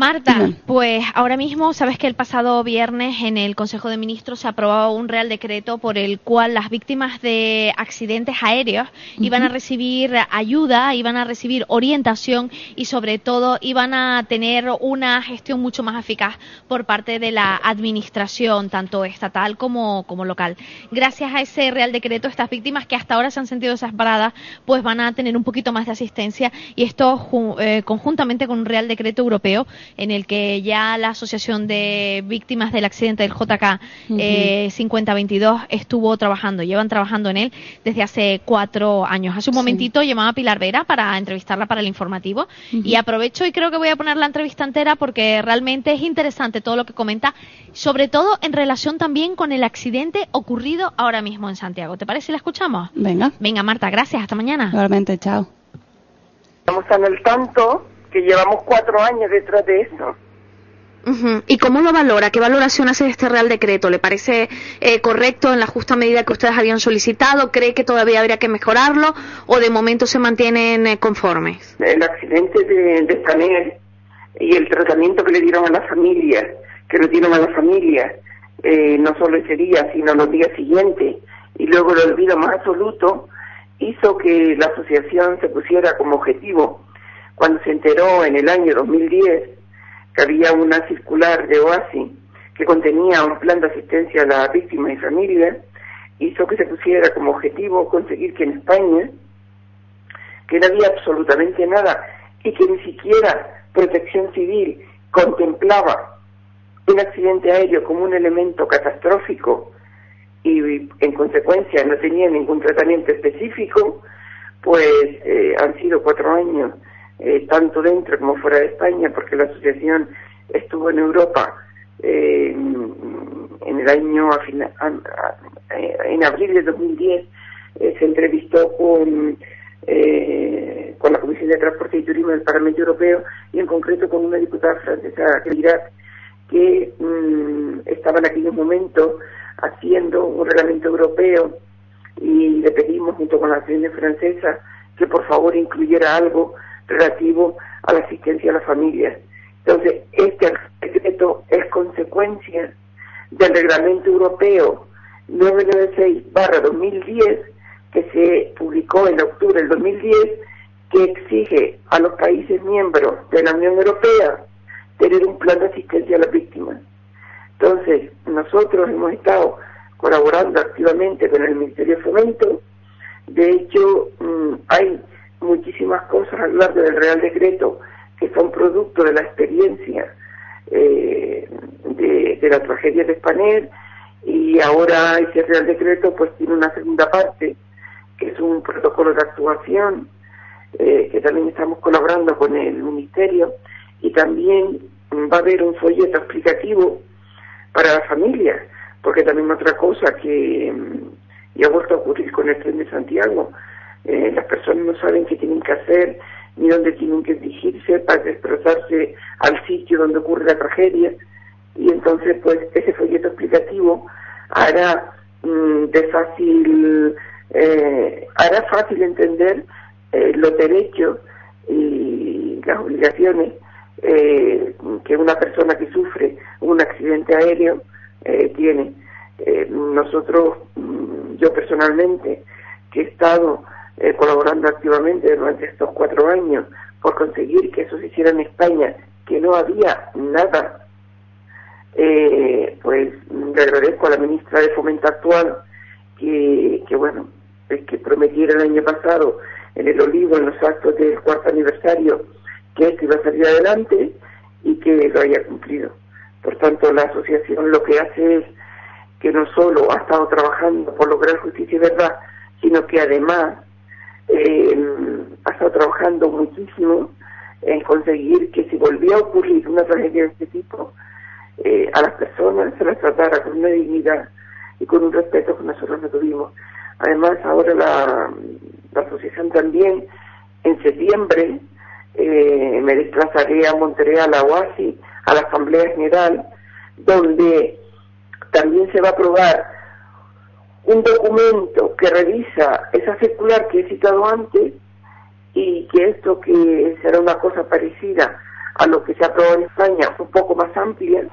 Marta, pues ahora mismo sabes que el pasado viernes en el Consejo de Ministros se aprobó un real decreto por el cual las víctimas de accidentes aéreos iban a recibir ayuda, iban a recibir orientación y sobre todo iban a tener una gestión mucho más eficaz por parte de la administración, tanto estatal como, como local. Gracias a ese real decreto, estas víctimas que hasta ahora se han sentido desamparadas, pues van a tener un poquito más de asistencia y esto eh, conjuntamente con un real decreto europeo en el que ya la Asociación de Víctimas del Accidente del JK 5022 eh, estuvo trabajando, llevan trabajando en él desde hace cuatro años. Hace un momentito llamaba a Pilar Vera para entrevistarla para el informativo y aprovecho y creo que voy a poner la entrevista entera porque realmente es interesante todo lo que comenta, sobre todo en relación también con el accidente ocurrido ahora mismo en Santiago. ¿Te parece si la escuchamos? Venga. Venga, Marta, gracias. Hasta mañana. Igualmente, chao. Estamos en el tanto que llevamos cuatro años detrás de eso. ¿Y cómo lo valora? ¿Qué valoración hace de este Real Decreto? ¿Le parece eh, correcto en la justa medida que ustedes habían solicitado? ¿Cree que todavía habría que mejorarlo o de momento se mantienen eh, conformes? El accidente de, de y el tratamiento que le dieron a la familia, que le dieron a la familia, eh, no solo ese día, sino los días siguientes, y luego el olvido más absoluto, hizo que la asociación se pusiera como objetivo cuando se enteró en el año 2010 que había una circular de OASI que contenía un plan de asistencia a las víctimas y familias, hizo que se pusiera como objetivo conseguir que en España, que no había absolutamente nada y que ni siquiera protección civil contemplaba un accidente aéreo como un elemento catastrófico y en consecuencia no tenía ningún tratamiento específico, pues eh, han sido cuatro años eh, tanto dentro como fuera de España, porque la asociación estuvo en Europa eh, en el año, eh, en abril de 2010, se entrevistó con, con la Comisión de Transporte y Turismo del Parlamento Europeo y en concreto con una diputada francesa Irak que mm, estaba en aquellos momentos haciendo un reglamento europeo y le pedimos junto con la Asociación francesa que por favor incluyera algo relativo a la asistencia a las familias. Entonces, este decreto es consecuencia del reglamento europeo 996-2010 que se publicó en octubre del 2010 que exige a los países miembros de la Unión Europea tener un plan de asistencia a las víctimas. Entonces, nosotros hemos estado colaborando activamente con el Ministerio de Fomento. De hecho, mm, hay muchísimas cosas a lo largo del Real Decreto que son producto de la experiencia eh, de, la tragedia de Spanel y ahora ese Real Decreto pues tiene una segunda parte que es un protocolo de actuación eh, que también estamos colaborando con el Ministerio y también va a haber un folleto explicativo para las familias porque también otra cosa que mm, ya ha vuelto a ocurrir con el tren de Santiago eh, las personas no saben qué tienen que hacer ni dónde tienen que dirigirse para desplazarse al sitio donde ocurre la tragedia. Y entonces pues ese folleto explicativo hará mm, de fácil eh, hará fácil entender eh, los derechos y las obligaciones que una persona que sufre un accidente aéreo tiene. Nosotros mm, yo personalmente que he estado eh, colaborando activamente durante estos cuatro años por conseguir que eso se hiciera en España, que no había nada, eh, pues le agradezco a la ministra de Fomento actual que, que bueno, es que prometiera el año pasado en el Olivo, en los actos del cuarto aniversario, que esto iba a salir adelante y que lo haya cumplido. Por tanto, la asociación lo que hace es que no solo ha estado trabajando por lograr justicia y verdad, sino que además eh, ha estado trabajando muchísimo en conseguir que si volvía a ocurrir una tragedia de este tipo, eh, a las personas se las tratara con una dignidad y con un respeto que nosotros no tuvimos. Además, ahora la, asociación también, en septiembre, eh, me desplazaré a Monterrey, a OASI, a la Asamblea General, donde también se va a aprobar un documento que revisa esa circular que he citado antes y que esto que será una cosa parecida a lo que se aprobó en España, un poco más amplia,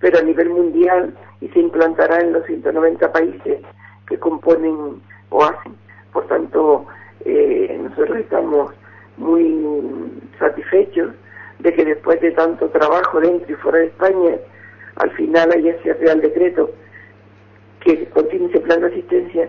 pero a nivel mundial y se implantará en los 190 países que componen o hacen. Por tanto, eh, nosotros estamos muy satisfechos de que después de tanto trabajo dentro y fuera de España, al final haya ese Real Decreto que contiene ese plan de asistencia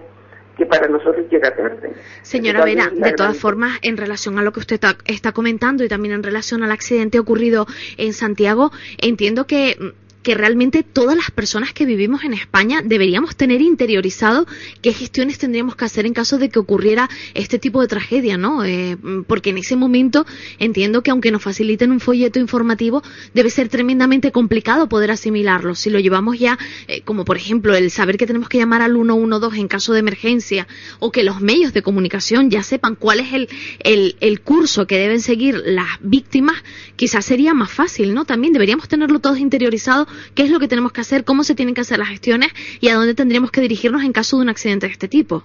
que para nosotros llega tarde. Señora Vera, de todas formas, en relación a lo que usted está, comentando y también en relación al accidente ocurrido en Santiago, entiendo que que realmente todas las personas que vivimos en España deberíamos tener interiorizado qué gestiones tendríamos que hacer en caso de que ocurriera este tipo de tragedia, ¿no? Eh, porque en ese momento entiendo que aunque nos faciliten un folleto informativo, debe ser tremendamente complicado poder asimilarlo. Si lo llevamos ya, eh, como por ejemplo el saber que tenemos que llamar al 112 en caso de emergencia o que los medios de comunicación ya sepan cuál es el, el, el curso que deben seguir las víctimas, quizás sería más fácil, ¿no? También deberíamos tenerlo todos interiorizado qué es lo que tenemos que hacer, cómo se tienen que hacer las gestiones y a dónde tendríamos que dirigirnos en caso de un accidente de este tipo.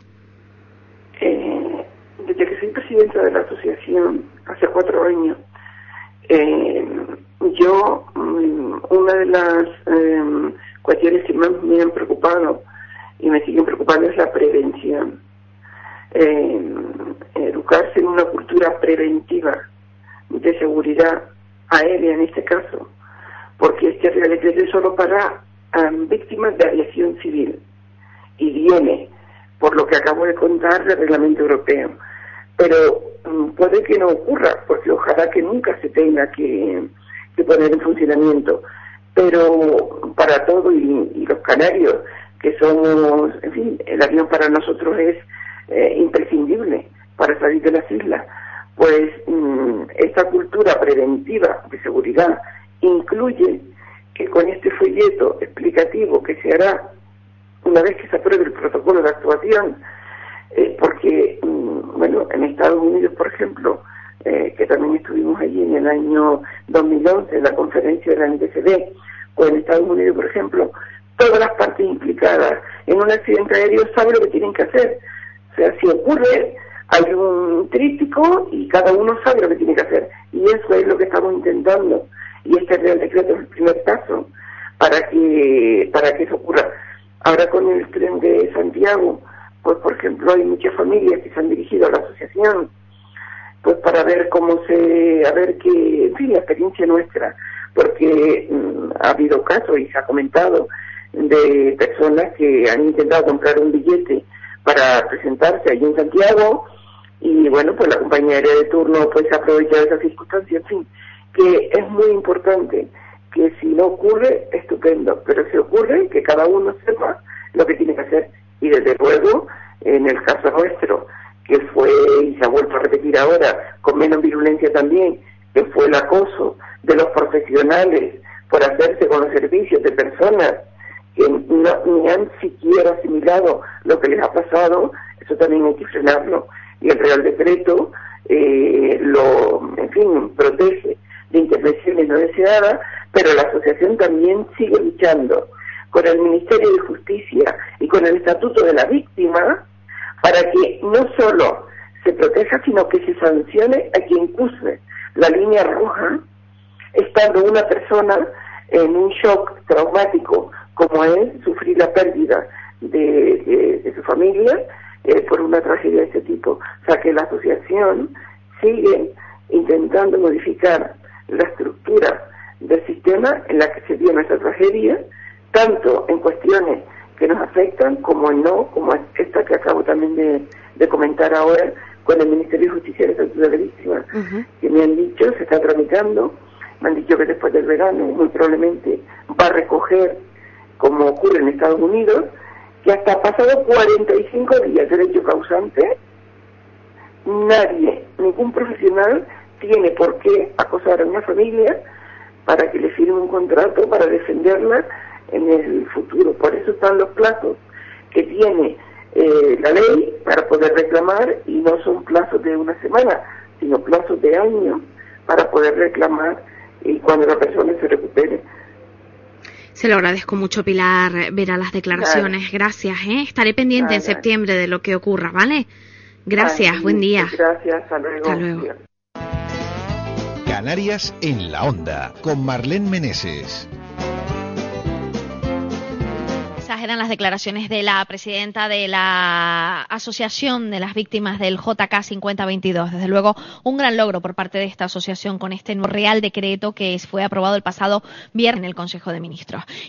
Eh, desde que soy presidenta de la asociación hace cuatro años, eh, yo, mm, una de las eh, cuestiones que más me han preocupado y me siguen preocupando es la prevención. educarse en una cultura preventiva de seguridad aérea en este caso, porque este Real Decreto es solo para víctimas de aviación civil y viene, por lo que acabo de contar, del reglamento europeo. Pero mm, puede que no ocurra, porque ojalá que nunca se tenga que, poner en funcionamiento. Pero para todo y, los canarios, que somos, en fin, el avión para nosotros es eh, imprescindible para salir de las islas, pues mm, esta cultura preventiva de seguridad incluye que con este folleto explicativo que se hará una vez que se apruebe el protocolo de actuación, eh, porque, mm, bueno, en Estados Unidos, por ejemplo, eh, que también estuvimos allí en el año 2011, en la conferencia de la NTCD, o en Estados Unidos, por ejemplo, todas las partes implicadas en un accidente aéreo saben lo que tienen que hacer. O sea, si ocurre, hay un tríptico y cada uno sabe lo que tiene que hacer. Y eso es lo que estamos intentando y este Real Decreto es el primer paso para que, para que eso ocurra. Ahora con el tren de Santiago, pues por ejemplo hay muchas familias que se han dirigido a la asociación, pues para ver cómo se, a ver qué, en fin, la experiencia nuestra, porque mm, ha habido casos y se ha comentado de personas que han intentado comprar un billete para presentarse allí en Santiago y bueno, pues la compañía aérea de turno pues aprovecha de esas circunstancias, en fin, que es muy importante que si no ocurre, estupendo, pero si ocurre, que cada uno sepa lo que tiene que hacer. Y desde luego, en el caso nuestro, que fue, y se ha vuelto a repetir ahora, con menos virulencia también, que fue el acoso de los profesionales por hacerse con los servicios de personas que no, ni han siquiera asimilado lo que les ha pasado, eso también hay que frenarlo. Y el Real Decreto eh, lo, en fin, protege de intervenciones no deseadas, pero la asociación también sigue luchando con el Ministerio de Justicia y con el Estatuto de la Víctima para que no solo se proteja, sino que se sancione a quien cruce la línea roja, estando una persona en un shock traumático como es sufrir la pérdida de, su familia eh, por una tragedia de este tipo. O sea que la asociación sigue intentando modificar la estructura del sistema en la que se dio nuestra tragedia, tanto en cuestiones que nos afectan como en no, como esta que acabo también de, comentar ahora con el Ministerio de Justicia y de la Víctima, que me han dicho, se está tramitando, me han dicho que después del verano muy probablemente va a recoger, como ocurre en Estados Unidos, que hasta pasado 45 días del hecho causante, nadie, ningún profesional tiene por qué acosar a una familia para que le firme un contrato para defenderla en el futuro. Por eso están los plazos que tiene eh, la ley para poder reclamar y no son plazos de una semana, sino plazos de años para poder reclamar y cuando la persona se recupere. Se lo agradezco mucho, Pilar, ver a las declaraciones. Gracias, ¿eh? Estaré pendiente en septiembre de lo que ocurra, ¿vale? Gracias, buen día. Gracias, hasta luego. Hasta luego. Canarias en la Onda, con Marlene Meneses. Esas eran las declaraciones de la presidenta de la Asociación de las Víctimas del JK 5022. Desde luego, un gran logro por parte de esta asociación con este nuevo Real Decreto que fue aprobado el pasado viernes en el Consejo de Ministros.